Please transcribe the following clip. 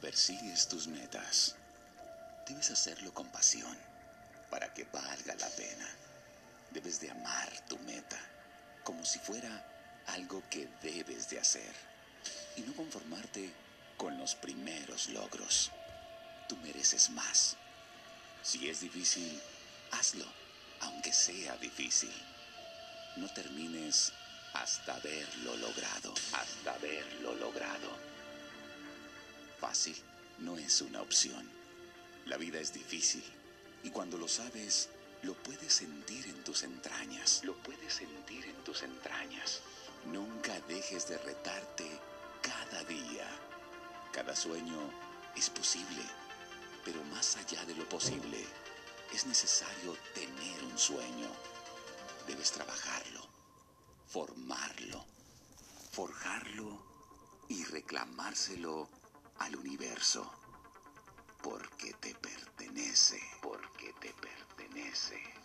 persigues tus metas, debes hacerlo con pasión para que valga la pena. Debes de amar tu meta como si fuera algo que debes de hacer y no conformarte con los primeros logros. Tú mereces más. Si es difícil, hazlo, aunque sea difícil. No termines hasta haberlo logrado, hasta haberlo. No es una opción. La vida es difícil y cuando lo sabes, lo puedes sentir en tus entrañas, lo puedes sentir en tus entrañas. Nunca dejes de retarte cada día. Cada sueño es posible, pero más allá de lo posible, es necesario tener un sueño. Debes trabajarlo, formarlo, forjarlo y reclamárselo al universo. Porque te pertenece, porque te pertenece.